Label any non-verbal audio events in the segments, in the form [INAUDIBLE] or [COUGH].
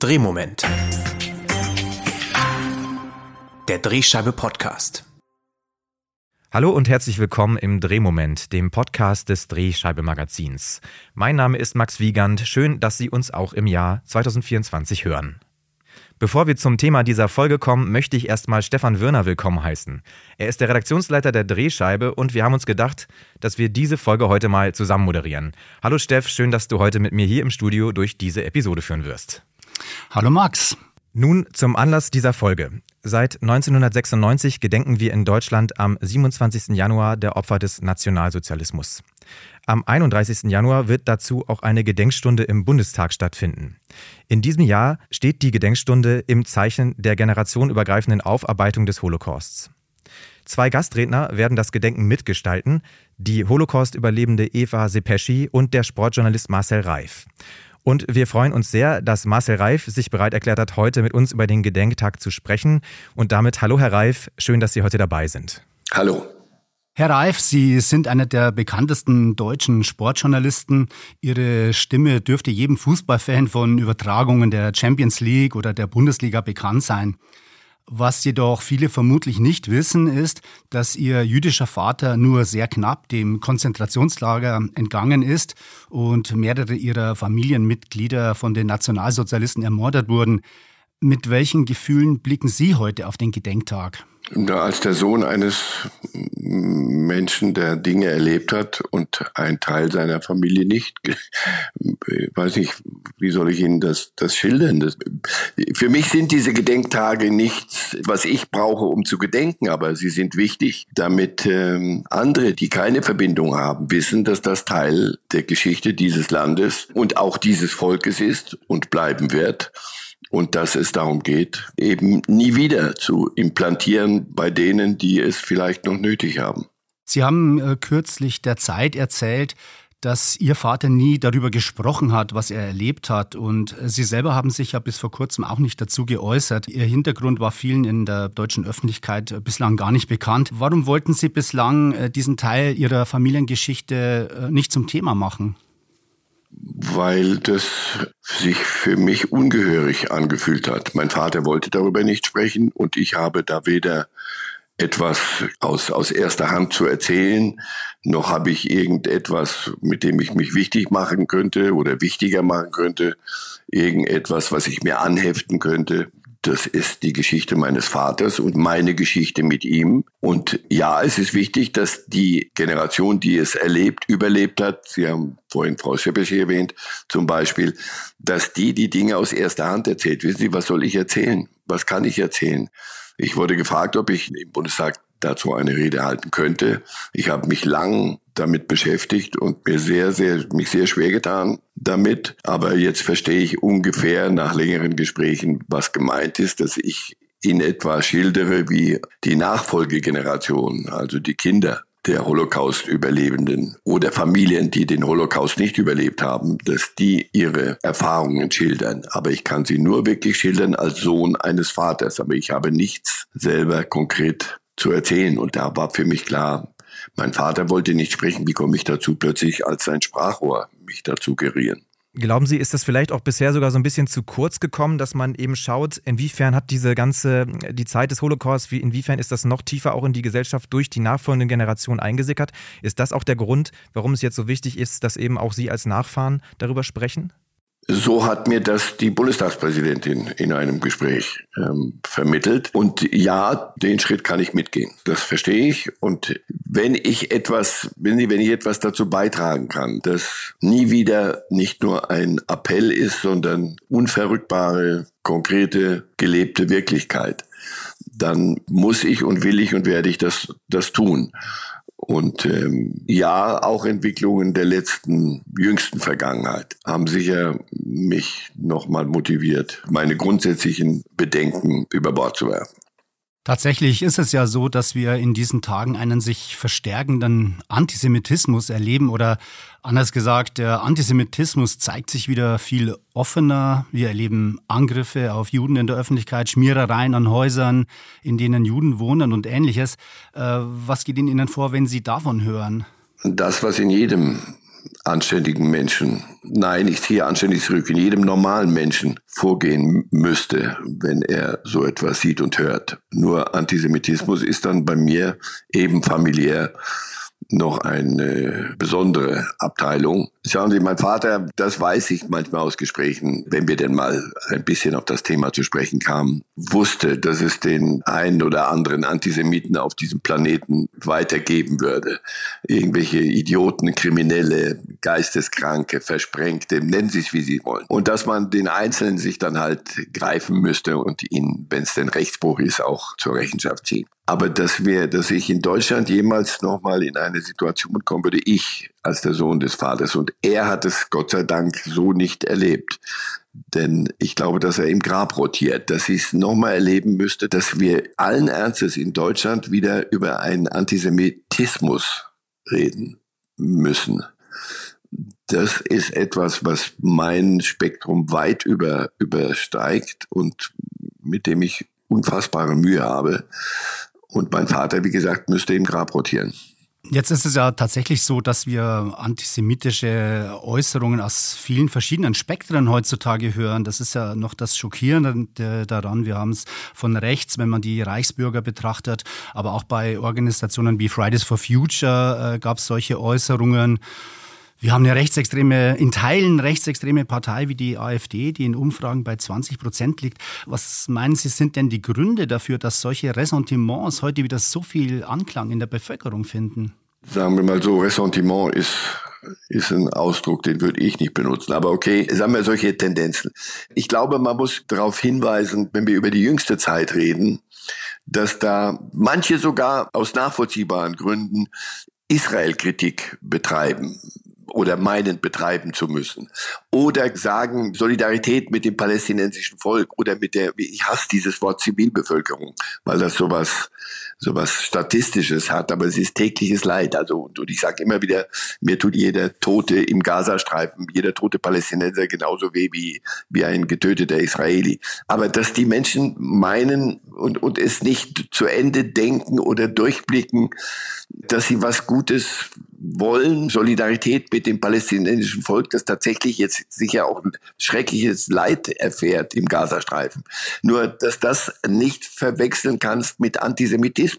Drehmoment. Der Drehscheibe Podcast. Hallo und herzlich willkommen im Drehmoment, dem Podcast des Drehscheibe Magazins. Mein Name ist Max Wiegand. Schön, dass Sie uns auch im Jahr 2024 hören. Bevor wir zum Thema dieser Folge kommen, möchte ich erstmal Stefan Würner willkommen heißen. Er ist der Redaktionsleiter der Drehscheibe und wir haben uns gedacht, dass wir diese Folge heute mal zusammen moderieren. Hallo Steff, schön, dass du heute mit mir hier im Studio durch diese Episode führen wirst. Hallo Max. Nun zum Anlass dieser Folge. Seit 1996 gedenken wir in Deutschland am 27. Januar der Opfer des Nationalsozialismus. Am 31. Januar wird dazu auch eine Gedenkstunde im Bundestag stattfinden. In diesem Jahr steht die Gedenkstunde im Zeichen der generationenübergreifenden Aufarbeitung des Holocausts. Zwei Gastredner werden das Gedenken mitgestalten, die Holocaust-Überlebende Eva Sepeschi und der Sportjournalist Marcel Reif. Und wir freuen uns sehr, dass Marcel Reif sich bereit erklärt hat, heute mit uns über den Gedenktag zu sprechen. Und damit hallo Herr Reif, schön, dass Sie heute dabei sind. Hallo. Herr Reif, Sie sind einer der bekanntesten deutschen Sportjournalisten. Ihre Stimme dürfte jedem Fußballfan von Übertragungen der Champions League oder der Bundesliga bekannt sein. Was jedoch viele vermutlich nicht wissen, ist, dass ihr jüdischer Vater nur sehr knapp dem Konzentrationslager entgangen ist und mehrere ihrer Familienmitglieder von den Nationalsozialisten ermordet wurden. Mit welchen Gefühlen blicken Sie heute auf den Gedenktag? Als der Sohn eines Menschen, der Dinge erlebt hat und ein Teil seiner Familie nicht, weiß ich, wie soll ich Ihnen das, das schildern? Das, für mich sind diese Gedenktage nichts, was ich brauche, um zu gedenken, aber sie sind wichtig, damit ähm, andere, die keine Verbindung haben, wissen, dass das Teil der Geschichte dieses Landes und auch dieses Volkes ist und bleiben wird und dass es darum geht, eben nie wieder zu implantieren bei denen, die es vielleicht noch nötig haben. Sie haben äh, kürzlich der Zeit erzählt, dass Ihr Vater nie darüber gesprochen hat, was er erlebt hat. Und äh, Sie selber haben sich ja bis vor kurzem auch nicht dazu geäußert. Ihr Hintergrund war vielen in der deutschen Öffentlichkeit äh, bislang gar nicht bekannt. Warum wollten Sie bislang äh, diesen Teil Ihrer Familiengeschichte nicht zum Thema machen? Weil das sich für mich ungehörig angefühlt hat. Mein Vater wollte darüber nicht sprechen und ich habe da weder etwas aus, aus erster Hand zu erzählen, noch habe ich irgendetwas, mit dem ich mich wichtig machen könnte oder wichtiger machen könnte, irgendetwas, was ich mir anheften könnte. Das ist die Geschichte meines Vaters und meine Geschichte mit ihm. Und ja, es ist wichtig, dass die Generation, die es erlebt, überlebt hat, Sie haben vorhin Frau Scheppesch erwähnt, zum Beispiel, dass die die Dinge aus erster Hand erzählt. Wissen Sie, was soll ich erzählen? Was kann ich erzählen? Ich wurde gefragt, ob ich im Bundestag dazu eine Rede halten könnte. Ich habe mich lang damit beschäftigt und mir sehr, sehr, mich sehr schwer getan damit. Aber jetzt verstehe ich ungefähr nach längeren Gesprächen, was gemeint ist, dass ich in etwa schildere, wie die Nachfolgegeneration, also die Kinder der Holocaust-Überlebenden oder Familien, die den Holocaust nicht überlebt haben, dass die ihre Erfahrungen schildern. Aber ich kann sie nur wirklich schildern als Sohn eines Vaters. Aber ich habe nichts selber konkret zu erzählen. Und da war für mich klar, mein Vater wollte nicht sprechen. Wie komme ich dazu, plötzlich als sein Sprachrohr mich dazu gerieren? Glauben Sie, ist das vielleicht auch bisher sogar so ein bisschen zu kurz gekommen, dass man eben schaut, inwiefern hat diese ganze, die Zeit des Holocaust, wie, inwiefern ist das noch tiefer auch in die Gesellschaft durch die nachfolgenden Generationen eingesickert? Ist das auch der Grund, warum es jetzt so wichtig ist, dass eben auch Sie als Nachfahren darüber sprechen? So hat mir das die Bundestagspräsidentin in einem Gespräch ähm, vermittelt. Und ja, den Schritt kann ich mitgehen. Das verstehe ich. Und wenn ich etwas, wenn ich, wenn ich etwas dazu beitragen kann, dass nie wieder nicht nur ein Appell ist, sondern unverrückbare, konkrete, gelebte Wirklichkeit, dann muss ich und will ich und werde ich das, das tun. Und ähm, ja, auch Entwicklungen der letzten, jüngsten Vergangenheit haben sicher mich nochmal motiviert, meine grundsätzlichen Bedenken über Bord zu werfen. Tatsächlich ist es ja so, dass wir in diesen Tagen einen sich verstärkenden Antisemitismus erleben oder anders gesagt, der Antisemitismus zeigt sich wieder viel offener. Wir erleben Angriffe auf Juden in der Öffentlichkeit, Schmierereien an Häusern, in denen Juden wohnen und ähnliches. Äh, was geht Ihnen vor, wenn Sie davon hören? Das, was in jedem anständigen Menschen, nein, ich ziehe anständig zurück, in jedem normalen Menschen vorgehen müsste, wenn er so etwas sieht und hört. Nur Antisemitismus ist dann bei mir eben familiär noch eine besondere Abteilung. Schauen Sie, mein Vater, das weiß ich manchmal aus Gesprächen, wenn wir denn mal ein bisschen auf das Thema zu sprechen kamen, wusste, dass es den einen oder anderen Antisemiten auf diesem Planeten weitergeben würde. Irgendwelche Idioten, Kriminelle, Geisteskranke, Versprengte, nennen Sie es, wie Sie wollen. Und dass man den Einzelnen sich dann halt greifen müsste und ihn, wenn es denn Rechtsbruch ist, auch zur Rechenschaft ziehen. Aber dass wir, dass ich in Deutschland jemals nochmal in eine Situation kommen würde, ich als der Sohn des Vaters. Und er hat es Gott sei Dank so nicht erlebt. Denn ich glaube, dass er im Grab rotiert, dass ich es nochmal erleben müsste, dass wir allen Ernstes in Deutschland wieder über einen Antisemitismus reden müssen. Das ist etwas, was mein Spektrum weit über, übersteigt und mit dem ich unfassbare Mühe habe. Und mein Vater, wie gesagt, müsste im Grab rotieren. Jetzt ist es ja tatsächlich so, dass wir antisemitische Äußerungen aus vielen verschiedenen Spektren heutzutage hören. Das ist ja noch das Schockierende daran. Wir haben es von rechts, wenn man die Reichsbürger betrachtet, aber auch bei Organisationen wie Fridays for Future äh, gab es solche Äußerungen. Wir haben eine rechtsextreme, in Teilen rechtsextreme Partei wie die AfD, die in Umfragen bei 20 Prozent liegt. Was meinen Sie, sind denn die Gründe dafür, dass solche Ressentiments heute wieder so viel Anklang in der Bevölkerung finden? Sagen wir mal so, Ressentiment ist ist ein Ausdruck, den würde ich nicht benutzen. Aber okay, sagen wir solche Tendenzen. Ich glaube, man muss darauf hinweisen, wenn wir über die jüngste Zeit reden, dass da manche sogar aus nachvollziehbaren Gründen Israel-Kritik betreiben oder meinen betreiben zu müssen. Oder sagen Solidarität mit dem palästinensischen Volk oder mit der, ich hasse dieses Wort Zivilbevölkerung, weil das sowas, sowas Statistisches hat, aber es ist tägliches Leid. Also, und, und ich sage immer wieder, mir tut jeder Tote im Gazastreifen, jeder tote Palästinenser genauso weh wie, wie ein getöteter Israeli. Aber dass die Menschen meinen und, und es nicht zu Ende denken oder durchblicken, dass sie was Gutes wollen, Solidarität mit dem palästinensischen Volk, das tatsächlich jetzt sicher auch ein schreckliches Leid erfährt im Gazastreifen. Nur, dass das nicht verwechseln kannst mit Antisemitismus.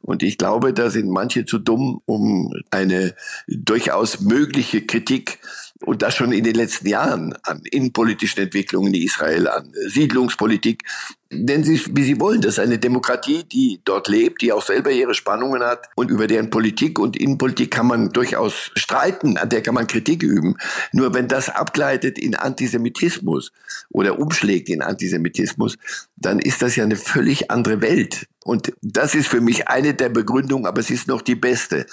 Und ich glaube, da sind manche zu dumm, um eine durchaus mögliche Kritik und das schon in den letzten Jahren an innenpolitischen Entwicklungen in Israel, an Siedlungspolitik, nennen Sie es, wie Sie wollen. Das ist eine Demokratie, die dort lebt, die auch selber ihre Spannungen hat und über deren Politik und Innenpolitik kann man durchaus streiten, an der kann man Kritik üben. Nur wenn das abgleitet in Antisemitismus oder umschlägt in Antisemitismus, dann ist das ja eine völlig andere Welt. Und das ist für mich eine der Begründungen, aber es ist noch die beste.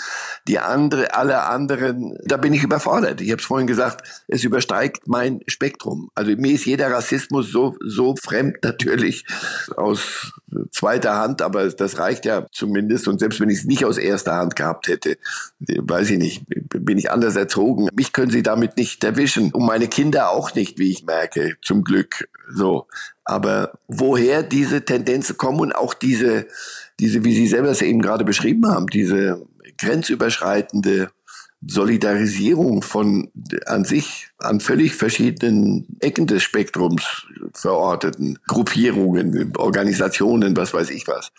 Die andere, alle anderen, da bin ich überfordert. Ich habe es vorhin gesagt, es übersteigt mein Spektrum. Also mir ist jeder Rassismus so so fremd [LAUGHS] natürlich aus zweiter Hand, aber das reicht ja zumindest. Und selbst wenn ich es nicht aus erster Hand gehabt hätte, weiß ich nicht, bin ich anders erzogen. Mich können Sie damit nicht erwischen und meine Kinder auch nicht, wie ich merke, zum Glück. So, aber woher diese Tendenzen kommen und auch diese, diese, wie Sie selber es eben gerade beschrieben haben, diese grenzüberschreitende Solidarisierung von an sich an völlig verschiedenen Ecken des Spektrums verorteten Gruppierungen, Organisationen, was weiß ich was.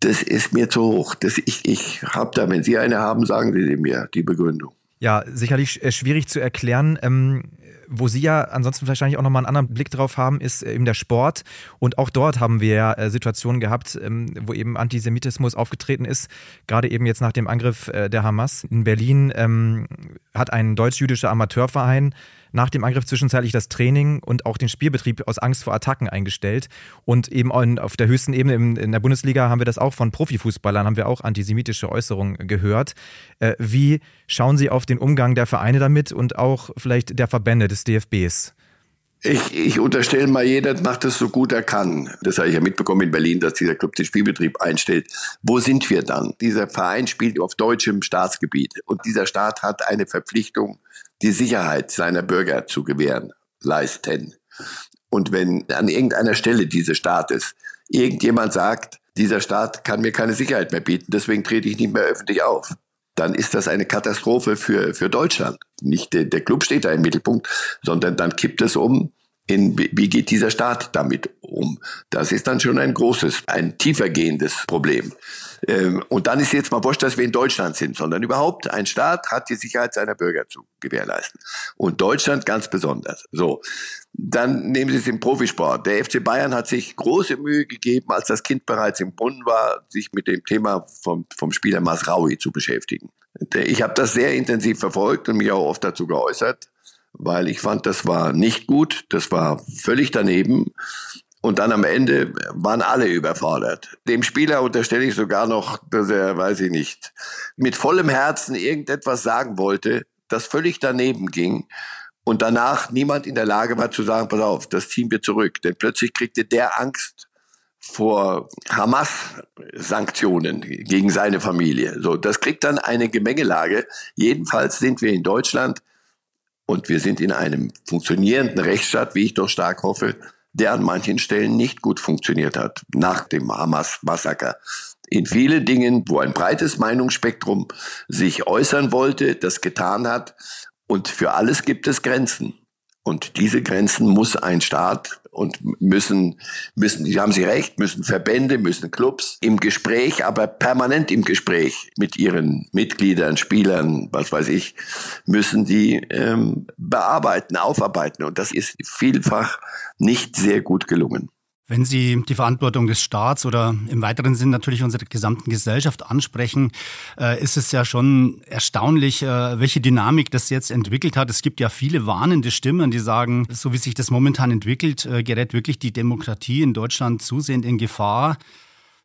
Das ist mir zu hoch. Das ich ich habe da, wenn Sie eine haben, sagen Sie mir die Begründung. Ja, sicherlich äh, schwierig zu erklären. Ähm, wo Sie ja ansonsten wahrscheinlich auch nochmal einen anderen Blick drauf haben, ist eben der Sport. Und auch dort haben wir ja äh, Situationen gehabt, ähm, wo eben Antisemitismus aufgetreten ist. Gerade eben jetzt nach dem Angriff äh, der Hamas in Berlin ähm, hat ein deutsch-jüdischer Amateurverein nach dem Angriff zwischenzeitlich das Training und auch den Spielbetrieb aus Angst vor Attacken eingestellt. Und eben auf der höchsten Ebene in der Bundesliga haben wir das auch von Profifußballern, haben wir auch antisemitische Äußerungen gehört. Äh, wie schauen Sie auf den Umgang der Vereine damit und auch vielleicht der Verbände des DFBs? Ich, ich unterstelle mal, jeder macht es so gut er kann. Das habe ich ja mitbekommen in Berlin, dass dieser Club den Spielbetrieb einstellt. Wo sind wir dann? Dieser Verein spielt auf deutschem Staatsgebiet und dieser Staat hat eine Verpflichtung, die Sicherheit seiner Bürger zu gewähren, leisten. Und wenn an irgendeiner Stelle dieses Staates irgendjemand sagt, dieser Staat kann mir keine Sicherheit mehr bieten, deswegen trete ich nicht mehr öffentlich auf, dann ist das eine Katastrophe für, für Deutschland. Nicht der, der Club steht da im Mittelpunkt, sondern dann kippt es um in, wie geht dieser Staat damit um? Das ist dann schon ein großes, ein tiefergehendes Problem. Ähm, und dann ist jetzt mal wurscht, dass wir in Deutschland sind, sondern überhaupt ein Staat hat die Sicherheit seiner Bürger zu gewährleisten. Und Deutschland ganz besonders. So. Dann nehmen Sie es im Profisport. Der FC Bayern hat sich große Mühe gegeben, als das Kind bereits im Brunnen war, sich mit dem Thema vom, vom Spieler Masraui zu beschäftigen. Ich habe das sehr intensiv verfolgt und mich auch oft dazu geäußert weil ich fand, das war nicht gut, das war völlig daneben. Und dann am Ende waren alle überfordert. Dem Spieler unterstelle ich sogar noch, dass er, weiß ich nicht, mit vollem Herzen irgendetwas sagen wollte, das völlig daneben ging. Und danach niemand in der Lage war zu sagen, pass auf, das ziehen wir zurück. Denn plötzlich kriegte der Angst vor Hamas-Sanktionen gegen seine Familie. So, das kriegt dann eine Gemengelage. Jedenfalls sind wir in Deutschland und wir sind in einem funktionierenden Rechtsstaat, wie ich doch stark hoffe, der an manchen Stellen nicht gut funktioniert hat nach dem Hamas-Massaker. In vielen Dingen, wo ein breites Meinungsspektrum sich äußern wollte, das getan hat. Und für alles gibt es Grenzen. Und diese Grenzen muss ein Staat und müssen, müssen, Sie haben Sie recht, müssen Verbände, müssen Clubs im Gespräch, aber permanent im Gespräch mit ihren Mitgliedern, Spielern, was weiß ich, müssen die ähm, bearbeiten, aufarbeiten. Und das ist vielfach nicht sehr gut gelungen. Wenn Sie die Verantwortung des Staats oder im weiteren Sinn natürlich unserer gesamten Gesellschaft ansprechen, äh, ist es ja schon erstaunlich, äh, welche Dynamik das jetzt entwickelt hat. Es gibt ja viele warnende Stimmen, die sagen, so wie sich das momentan entwickelt, äh, gerät wirklich die Demokratie in Deutschland zusehend in Gefahr.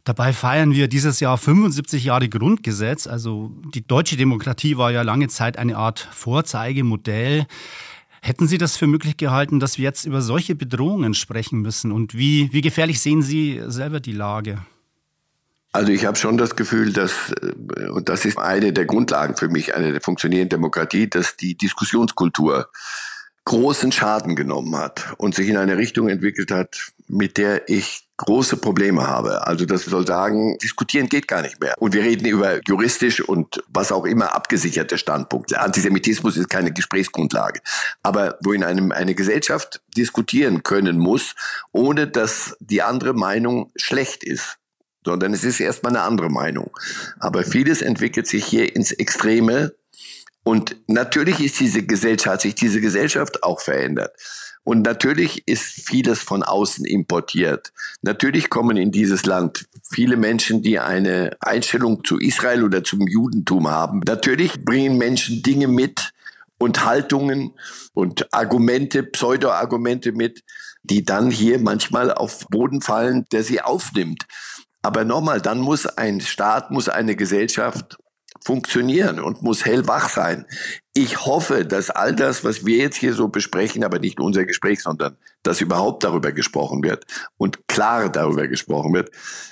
Dabei feiern wir dieses Jahr 75 Jahre Grundgesetz. Also die deutsche Demokratie war ja lange Zeit eine Art Vorzeigemodell. Hätten Sie das für möglich gehalten, dass wir jetzt über solche Bedrohungen sprechen müssen? Und wie, wie gefährlich sehen Sie selber die Lage? Also ich habe schon das Gefühl, dass, äh, und das ist eine der Grundlagen für mich, eine der funktionierenden Demokratie, dass die Diskussionskultur großen Schaden genommen hat und sich in eine Richtung entwickelt hat, mit der ich große Probleme habe. Also das soll sagen, diskutieren geht gar nicht mehr. Und wir reden über juristisch und was auch immer abgesicherte Standpunkte. Antisemitismus ist keine Gesprächsgrundlage. Aber wo in einem eine Gesellschaft diskutieren können muss, ohne dass die andere Meinung schlecht ist sondern es ist erstmal eine andere Meinung. Aber vieles entwickelt sich hier ins Extreme. Und natürlich ist diese Gesellschaft, hat sich diese Gesellschaft auch verändert. Und natürlich ist vieles von außen importiert. Natürlich kommen in dieses Land viele Menschen, die eine Einstellung zu Israel oder zum Judentum haben. Natürlich bringen Menschen Dinge mit und Haltungen und Argumente, Pseudo-Argumente mit, die dann hier manchmal auf Boden fallen, der sie aufnimmt. Aber nochmal, dann muss ein Staat, muss eine Gesellschaft funktionieren und muss hellwach sein. Ich hoffe, dass all das, was wir jetzt hier so besprechen, aber nicht unser Gespräch, sondern dass überhaupt darüber gesprochen wird und klar darüber gesprochen wird,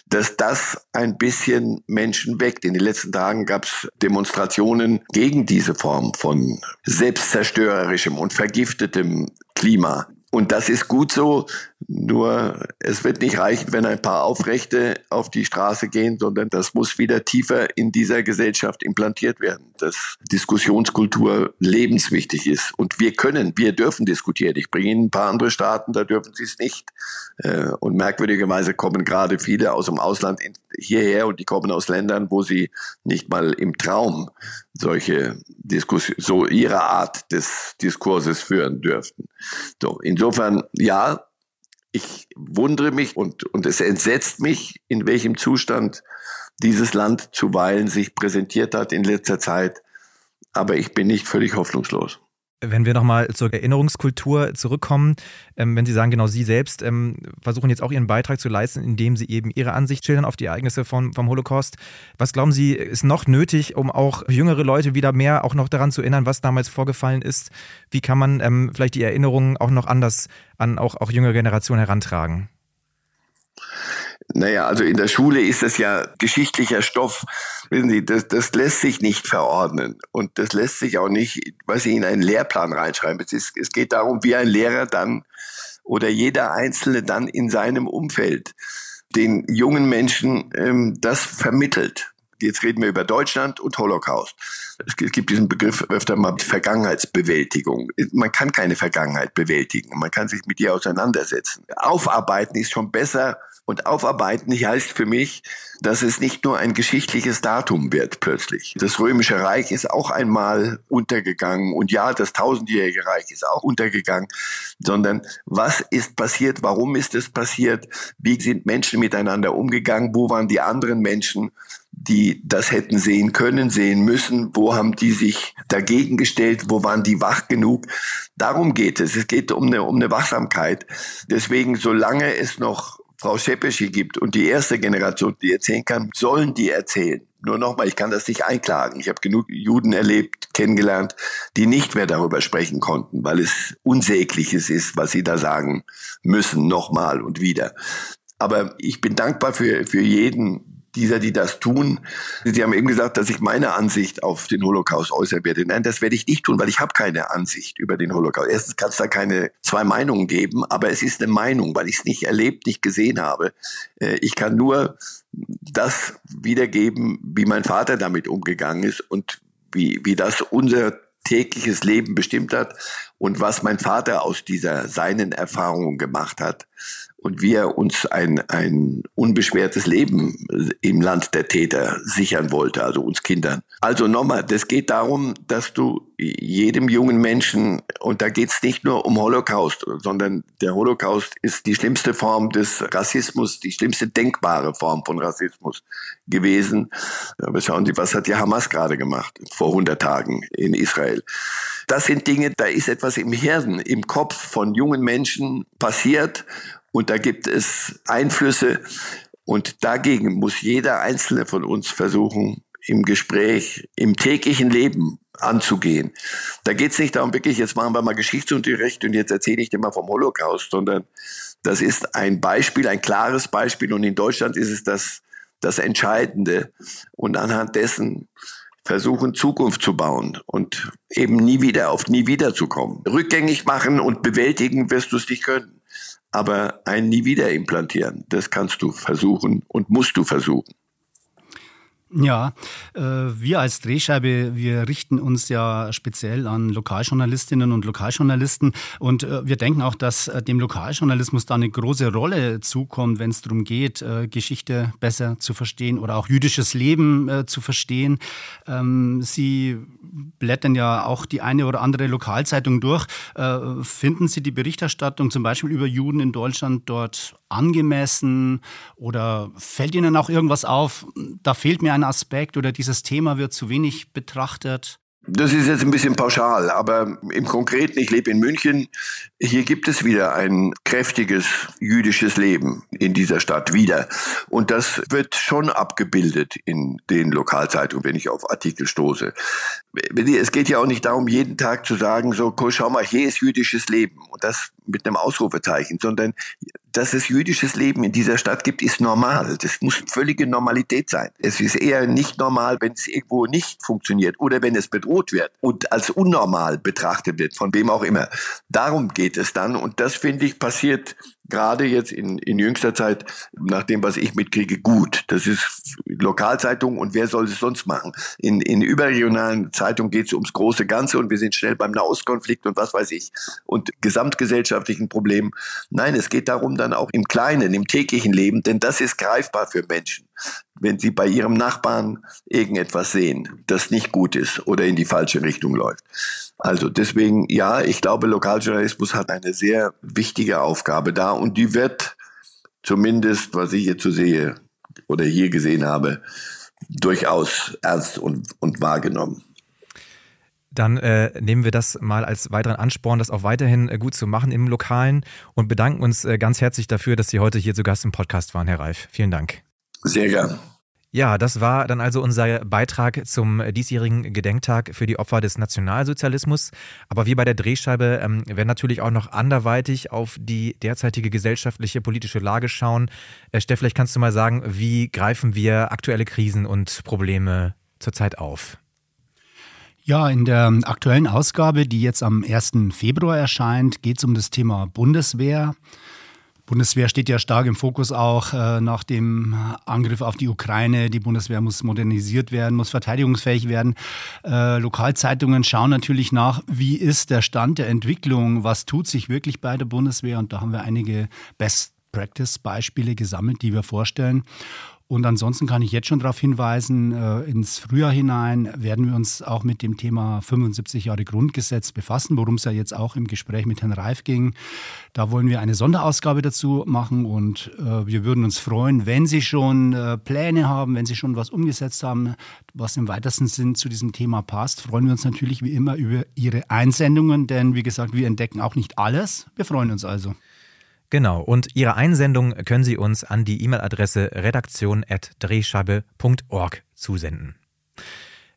dass das ein bisschen Menschen weckt. In den letzten Tagen gab es Demonstrationen gegen diese Form von selbstzerstörerischem und vergiftetem Klima. Und das ist gut so, nur es wird nicht reichen, wenn ein paar Aufrechte auf die Straße gehen, sondern das muss wieder tiefer in dieser Gesellschaft implantiert werden, dass Diskussionskultur lebenswichtig ist. Und wir können, wir dürfen diskutieren. Ich bringe Ihnen ein paar andere Staaten, da dürfen sie es nicht. Äh, und merkwürdigerweise kommen gerade viele aus dem Ausland hierher und die kommen aus Ländern, wo sie nicht mal im Traum solche Diskussionen, so ihre Art des Diskurses führen dürften. So, insofern, ja, ich wundere mich und, und es entsetzt mich, in welchem Zustand dieses Land zuweilen sich präsentiert hat in letzter Zeit. Aber ich bin nicht völlig hoffnungslos. Wenn wir nochmal zur Erinnerungskultur zurückkommen, ähm, wenn Sie sagen, genau Sie selbst ähm, versuchen jetzt auch Ihren Beitrag zu leisten, indem Sie eben Ihre Ansicht schildern auf die Ereignisse vom, vom Holocaust. Was glauben Sie, ist noch nötig, um auch jüngere Leute wieder mehr auch noch daran zu erinnern, was damals vorgefallen ist? Wie kann man ähm, vielleicht die Erinnerungen auch noch anders an auch, auch jüngere Generationen herantragen? Naja, also in der Schule ist das ja geschichtlicher Stoff. Wissen Sie, das, das lässt sich nicht verordnen. Und das lässt sich auch nicht, weiß ich, in einen Lehrplan reinschreiben. Es, ist, es geht darum, wie ein Lehrer dann oder jeder Einzelne dann in seinem Umfeld den jungen Menschen ähm, das vermittelt. Jetzt reden wir über Deutschland und Holocaust. Es gibt diesen Begriff öfter mal Vergangenheitsbewältigung. Man kann keine Vergangenheit bewältigen. Man kann sich mit ihr auseinandersetzen. Aufarbeiten ist schon besser und aufarbeiten heißt für mich, dass es nicht nur ein geschichtliches Datum wird plötzlich. Das Römische Reich ist auch einmal untergegangen und ja, das tausendjährige Reich ist auch untergegangen, sondern was ist passiert, warum ist es passiert, wie sind Menschen miteinander umgegangen, wo waren die anderen Menschen, die das hätten sehen können, sehen müssen, wo haben die sich dagegen gestellt, wo waren die wach genug. Darum geht es. Es geht um eine, um eine Wachsamkeit. Deswegen, solange es noch Frau Schepeschi gibt und die erste Generation, die erzählen kann, sollen die erzählen. Nur nochmal, ich kann das nicht einklagen. Ich habe genug Juden erlebt, kennengelernt, die nicht mehr darüber sprechen konnten, weil es unsägliches ist, was sie da sagen müssen, nochmal und wieder. Aber ich bin dankbar für, für jeden, dieser, die das tun. Sie haben eben gesagt, dass ich meine Ansicht auf den Holocaust äußern werde. Nein, das werde ich nicht tun, weil ich habe keine Ansicht über den Holocaust. Erstens kann es da keine zwei Meinungen geben, aber es ist eine Meinung, weil ich es nicht erlebt, nicht gesehen habe. Äh, ich kann nur das wiedergeben, wie mein Vater damit umgegangen ist und wie, wie das unser tägliches Leben bestimmt hat und was mein Vater aus dieser seinen Erfahrungen gemacht hat und wie er uns ein, ein unbeschwertes Leben im Land der Täter sichern wollte, also uns Kindern. Also nochmal, das geht darum, dass du jedem jungen Menschen, und da geht es nicht nur um Holocaust, sondern der Holocaust ist die schlimmste Form des Rassismus, die schlimmste denkbare Form von Rassismus gewesen. Aber schauen Sie, was hat die Hamas gerade gemacht vor 100 Tagen in Israel? Das sind Dinge, da ist etwas im Hirn, im Kopf von jungen Menschen passiert und da gibt es Einflüsse und dagegen muss jeder Einzelne von uns versuchen, im Gespräch, im täglichen Leben anzugehen. Da geht es nicht darum, wirklich, jetzt machen wir mal Geschichtsunterricht und jetzt erzähle ich dir mal vom Holocaust, sondern das ist ein Beispiel, ein klares Beispiel und in Deutschland ist es das, das Entscheidende. Und anhand dessen versuchen, Zukunft zu bauen und eben nie wieder auf nie wieder zu kommen. Rückgängig machen und bewältigen wirst du es nicht können. Aber ein Nie wieder implantieren, das kannst du versuchen und musst du versuchen. Ja, äh, wir als Drehscheibe, wir richten uns ja speziell an Lokaljournalistinnen und Lokaljournalisten und äh, wir denken auch, dass äh, dem Lokaljournalismus da eine große Rolle zukommt, wenn es darum geht, Geschichte besser zu verstehen oder auch jüdisches Leben zu verstehen. Ähm, Sie blättern ja auch die eine oder andere Lokalzeitung durch. Finden Sie die Berichterstattung zum Beispiel über Juden in Deutschland dort angemessen oder fällt Ihnen auch irgendwas auf? Da fehlt mir ein Aspekt oder dieses Thema wird zu wenig betrachtet? Das ist jetzt ein bisschen pauschal, aber im Konkreten, ich lebe in München. Hier gibt es wieder ein kräftiges jüdisches Leben in dieser Stadt wieder. Und das wird schon abgebildet in den Lokalzeitungen, wenn ich auf Artikel stoße. Es geht ja auch nicht darum, jeden Tag zu sagen, so, schau mal, hier ist jüdisches Leben. Und das mit einem Ausrufezeichen, sondern dass es jüdisches Leben in dieser Stadt gibt, ist normal. Das muss völlige Normalität sein. Es ist eher nicht normal, wenn es irgendwo nicht funktioniert oder wenn es bedroht wird und als unnormal betrachtet wird, von wem auch immer. Darum geht es dann und das finde ich passiert gerade jetzt in, in jüngster Zeit, nach dem, was ich mitkriege, gut. Das ist Lokalzeitung und wer soll es sonst machen? In, in überregionalen Zeitungen geht es ums große Ganze und wir sind schnell beim Nahostkonflikt und was weiß ich und gesamtgesellschaftlichen Problemen. Nein, es geht darum dann auch im Kleinen, im täglichen Leben, denn das ist greifbar für Menschen. Wenn sie bei ihrem Nachbarn irgendetwas sehen, das nicht gut ist oder in die falsche Richtung läuft. Also deswegen, ja, ich glaube, Lokaljournalismus hat eine sehr wichtige Aufgabe da und die wird zumindest, was ich jetzt so sehe oder hier gesehen habe, durchaus ernst und, und wahrgenommen. Dann äh, nehmen wir das mal als weiteren Ansporn, das auch weiterhin äh, gut zu machen im Lokalen und bedanken uns äh, ganz herzlich dafür, dass Sie heute hier zu Gast im Podcast waren, Herr Reif. Vielen Dank. Sehr gern. Ja, das war dann also unser Beitrag zum diesjährigen Gedenktag für die Opfer des Nationalsozialismus. Aber wir bei der Drehscheibe ähm, werden natürlich auch noch anderweitig auf die derzeitige gesellschaftliche politische Lage schauen. Äh, Steff, vielleicht kannst du mal sagen, wie greifen wir aktuelle Krisen und Probleme zurzeit auf? Ja, in der aktuellen Ausgabe, die jetzt am 1. Februar erscheint, geht es um das Thema Bundeswehr. Bundeswehr steht ja stark im Fokus auch äh, nach dem Angriff auf die Ukraine. Die Bundeswehr muss modernisiert werden, muss verteidigungsfähig werden. Äh, Lokalzeitungen schauen natürlich nach, wie ist der Stand der Entwicklung, was tut sich wirklich bei der Bundeswehr. Und da haben wir einige Best Practice-Beispiele gesammelt, die wir vorstellen. Und ansonsten kann ich jetzt schon darauf hinweisen, äh, ins Frühjahr hinein werden wir uns auch mit dem Thema 75 Jahre Grundgesetz befassen, worum es ja jetzt auch im Gespräch mit Herrn Reif ging. Da wollen wir eine Sonderausgabe dazu machen und äh, wir würden uns freuen, wenn Sie schon äh, Pläne haben, wenn Sie schon was umgesetzt haben, was im weitesten Sinn zu diesem Thema passt, freuen wir uns natürlich wie immer über Ihre Einsendungen, denn wie gesagt, wir entdecken auch nicht alles. Wir freuen uns also. Genau, und Ihre Einsendung können Sie uns an die E-Mail-Adresse redaktion.drehscheibe.org zusenden.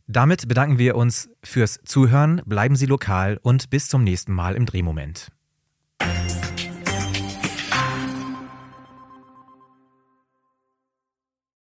Damit bedanken wir uns fürs Zuhören, bleiben Sie lokal und bis zum nächsten Mal im Drehmoment.